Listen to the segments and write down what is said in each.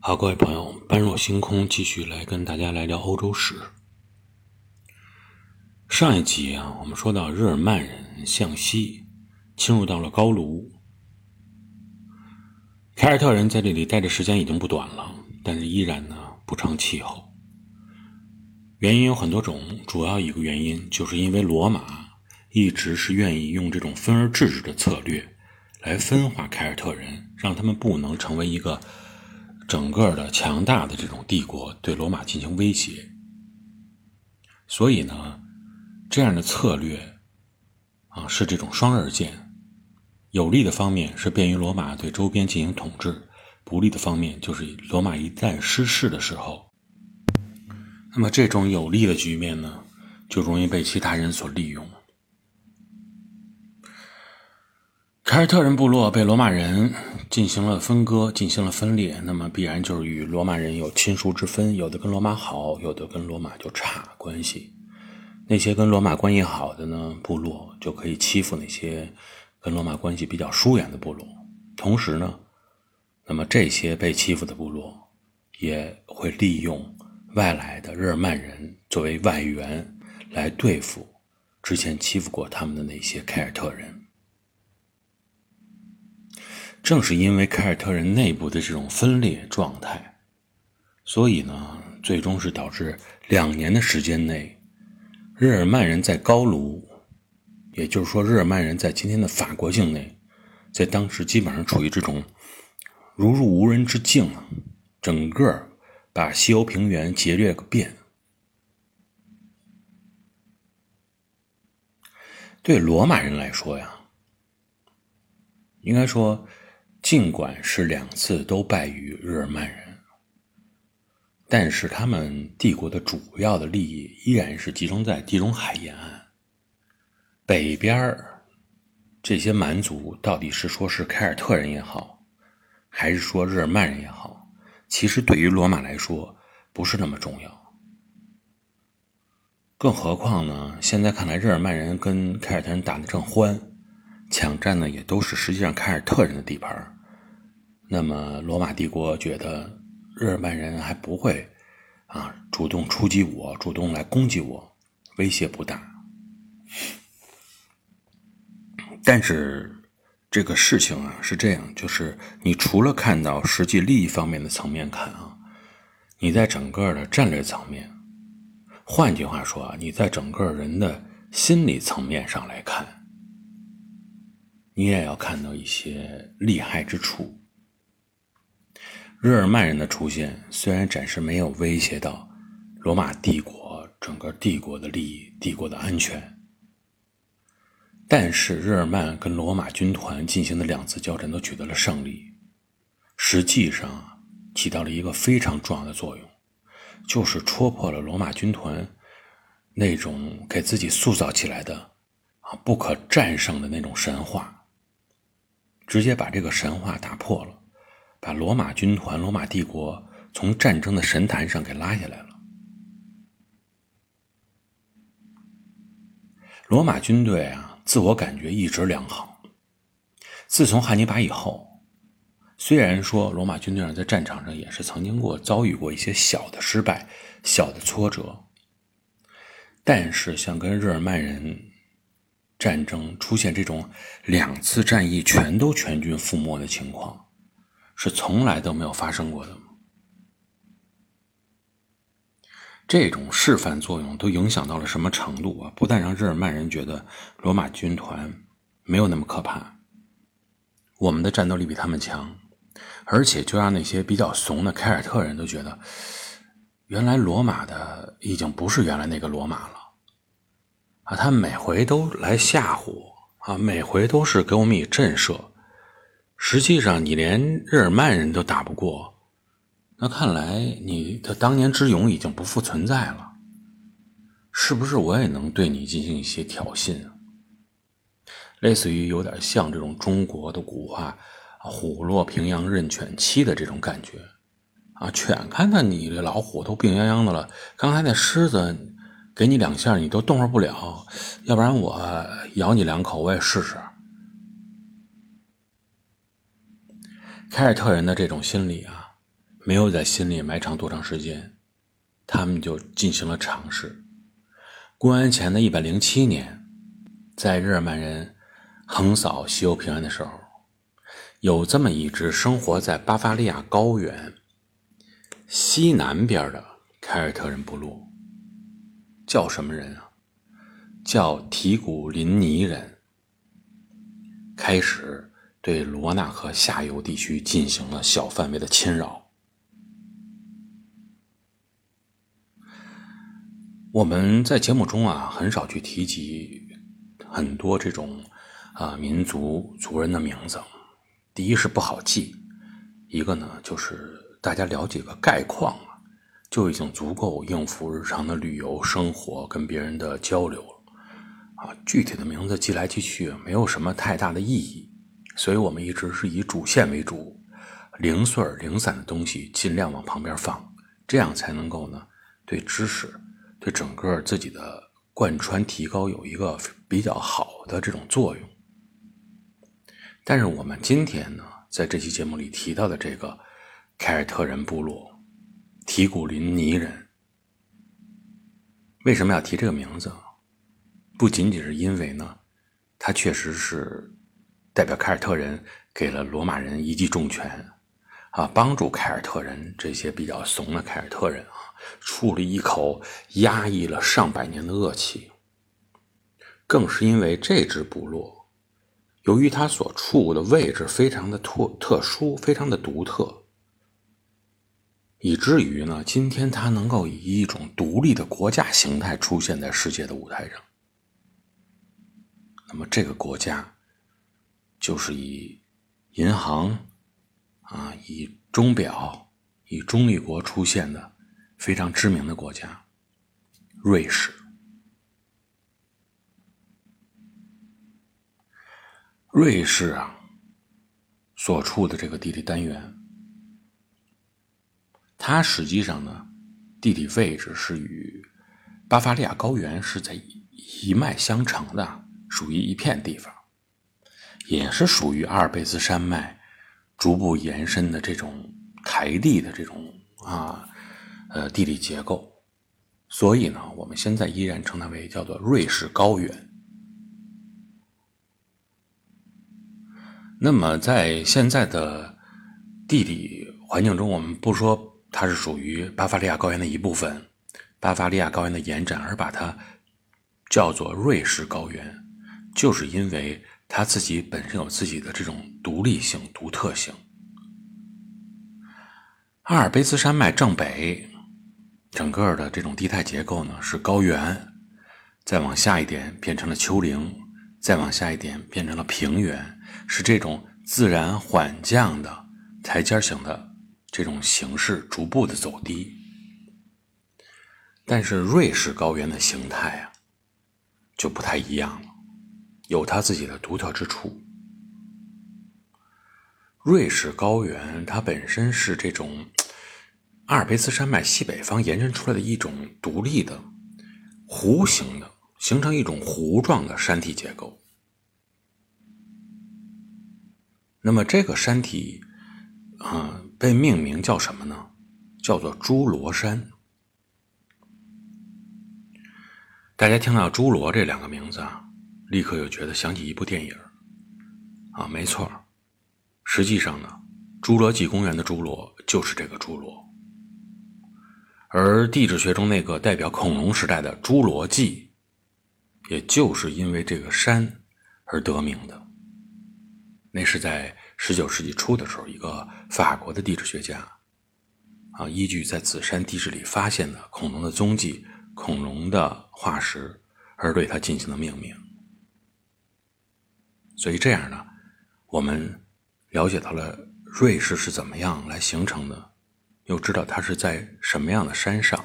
好，各位朋友，般若星空继续来跟大家来聊欧洲史。上一集啊，我们说到日耳曼人向西侵入到了高卢，凯尔特人在这里待的时间已经不短了，但是依然呢不成气候。原因有很多种，主要一个原因就是因为罗马一直是愿意用这种分而治之的策略来分化凯尔特人，让他们不能成为一个。整个的强大的这种帝国对罗马进行威胁，所以呢，这样的策略啊是这种双刃剑，有利的方面是便于罗马对周边进行统治，不利的方面就是罗马一旦失势的时候，那么这种有利的局面呢，就容易被其他人所利用。凯尔特人部落被罗马人进行了分割，进行了分裂，那么必然就是与罗马人有亲疏之分，有的跟罗马好，有的跟罗马就差关系。那些跟罗马关系好的呢，部落就可以欺负那些跟罗马关系比较疏远的部落。同时呢，那么这些被欺负的部落也会利用外来的日耳曼人作为外援来对付之前欺负过他们的那些凯尔特人。正是因为凯尔特人内部的这种分裂状态，所以呢，最终是导致两年的时间内，日耳曼人在高卢，也就是说，日耳曼人在今天的法国境内，在当时基本上处于这种如入无人之境啊，整个把西欧平原劫掠个遍。对罗马人来说呀，应该说。尽管是两次都败于日耳曼人，但是他们帝国的主要的利益依然是集中在地中海沿岸。北边这些蛮族到底是说是凯尔特人也好，还是说日耳曼人也好，其实对于罗马来说不是那么重要。更何况呢，现在看来日耳曼人跟凯尔特人打得正欢。抢占的也都是实际上凯尔特人的地盘那么罗马帝国觉得日耳曼人还不会啊主动出击我，主动来攻击我，威胁不大。但是这个事情啊是这样，就是你除了看到实际利益方面的层面看啊，你在整个的战略层面，换句话说啊，你在整个人的心理层面上来看。你也要看到一些利害之处。日耳曼人的出现虽然暂时没有威胁到罗马帝国整个帝国的利益、帝国的安全，但是日耳曼跟罗马军团进行的两次交战都取得了胜利，实际上起到了一个非常重要的作用，就是戳破了罗马军团那种给自己塑造起来的啊不可战胜的那种神话。直接把这个神话打破了，把罗马军团、罗马帝国从战争的神坛上给拉下来了。罗马军队啊，自我感觉一直良好。自从汉尼拔以后，虽然说罗马军队上在战场上也是曾经过遭遇过一些小的失败、小的挫折，但是像跟日耳曼人。战争出现这种两次战役全都全军覆没的情况，是从来都没有发生过的。这种示范作用都影响到了什么程度啊？不但让日耳曼人觉得罗马军团没有那么可怕，我们的战斗力比他们强，而且就让那些比较怂的凯尔特人都觉得，原来罗马的已经不是原来那个罗马了。啊，他每回都来吓唬我啊，每回都是给我们以震慑。实际上，你连日耳曼人都打不过，那看来你的当年之勇已经不复存在了。是不是我也能对你进行一些挑衅？类似于有点像这种中国的古话“虎落平阳任犬欺”的这种感觉啊。犬看到你这老虎都病殃殃的了，刚才那狮子。给你两下，你都动弹不了，要不然我咬你两口，我也试试。凯尔特人的这种心理啊，没有在心里埋藏多长时间，他们就进行了尝试。公元前的一百零七年，在日耳曼人横扫西欧平原的时候，有这么一支生活在巴伐利亚高原西南边的凯尔特人部落，叫什么人啊？叫提古林尼人。开始对罗纳河下游地区进行了小范围的侵扰。我们在节目中啊，很少去提及很多这种啊民族族人的名字。第一是不好记，一个呢就是大家了解个概况啊，就已经足够应付日常的旅游生活跟别人的交流了啊。具体的名字记来记去没有什么太大的意义，所以我们一直是以主线为主，零碎零散的东西尽量往旁边放，这样才能够呢对知识。对整个自己的贯穿提高有一个比较好的这种作用，但是我们今天呢，在这期节目里提到的这个凯尔特人部落提古林尼人，为什么要提这个名字？不仅仅是因为呢，他确实是代表凯尔特人给了罗马人一记重拳，啊，帮助凯尔特人这些比较怂的凯尔特人啊。出了一口压抑了上百年的恶气，更是因为这支部落，由于它所处的位置非常的特特殊，非常的独特，以至于呢，今天它能够以一种独立的国家形态出现在世界的舞台上。那么，这个国家就是以银行啊，以钟表，以中立国出现的。非常知名的国家，瑞士。瑞士啊，所处的这个地理单元，它实际上呢，地理位置是与巴伐利亚高原是在一脉相承的，属于一片地方，也是属于阿尔卑斯山脉逐步延伸的这种台地的这种啊。呃，地理结构，所以呢，我们现在依然称它为叫做瑞士高原。那么，在现在的地理环境中，我们不说它是属于巴伐利亚高原的一部分，巴伐利亚高原的延展，而把它叫做瑞士高原，就是因为它自己本身有自己的这种独立性、独特性。阿尔卑斯山脉正北。整个的这种地态结构呢是高原，再往下一点变成了丘陵，再往下一点变成了平原，是这种自然缓降的台阶型的这种形式，逐步的走低。但是瑞士高原的形态啊，就不太一样了，有它自己的独特之处。瑞士高原它本身是这种。阿尔卑斯山脉西北方延伸出来的一种独立的弧形的，形成一种弧状的山体结构。那么这个山体啊，被命名叫什么呢？叫做侏罗山。大家听到“侏罗”这两个名字啊，立刻又觉得想起一部电影啊，没错实际上呢，侏罗纪公园的侏罗就是这个侏罗。而地质学中那个代表恐龙时代的侏罗纪，也就是因为这个山而得名的。那是在十九世纪初的时候，一个法国的地质学家啊，依据在紫山地质里发现的恐龙的踪迹、恐龙的化石，而对它进行了命名。所以这样呢，我们了解到了瑞士是怎么样来形成的。又知道它是在什么样的山上，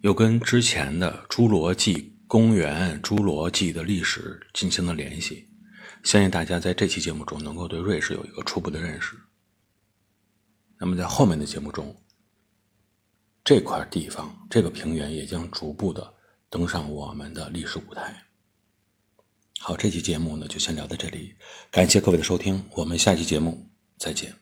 又跟之前的侏罗纪公园、侏罗纪的历史进行了联系，相信大家在这期节目中能够对瑞士有一个初步的认识。那么在后面的节目中，这块地方、这个平原也将逐步的登上我们的历史舞台。好，这期节目呢就先聊到这里，感谢各位的收听，我们下期节目再见。